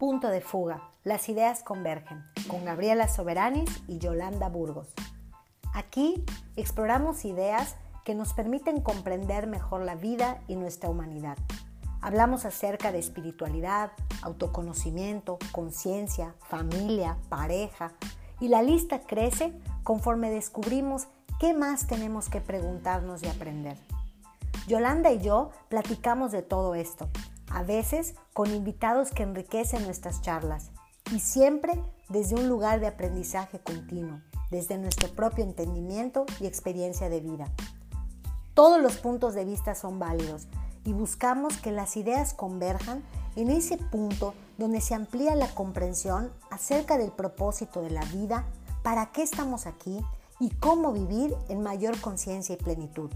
Punto de fuga. Las ideas convergen con Gabriela Soberanis y Yolanda Burgos. Aquí exploramos ideas que nos permiten comprender mejor la vida y nuestra humanidad. Hablamos acerca de espiritualidad, autoconocimiento, conciencia, familia, pareja y la lista crece conforme descubrimos qué más tenemos que preguntarnos y aprender. Yolanda y yo platicamos de todo esto a veces con invitados que enriquecen nuestras charlas y siempre desde un lugar de aprendizaje continuo, desde nuestro propio entendimiento y experiencia de vida. Todos los puntos de vista son válidos y buscamos que las ideas converjan en ese punto donde se amplía la comprensión acerca del propósito de la vida, para qué estamos aquí y cómo vivir en mayor conciencia y plenitud.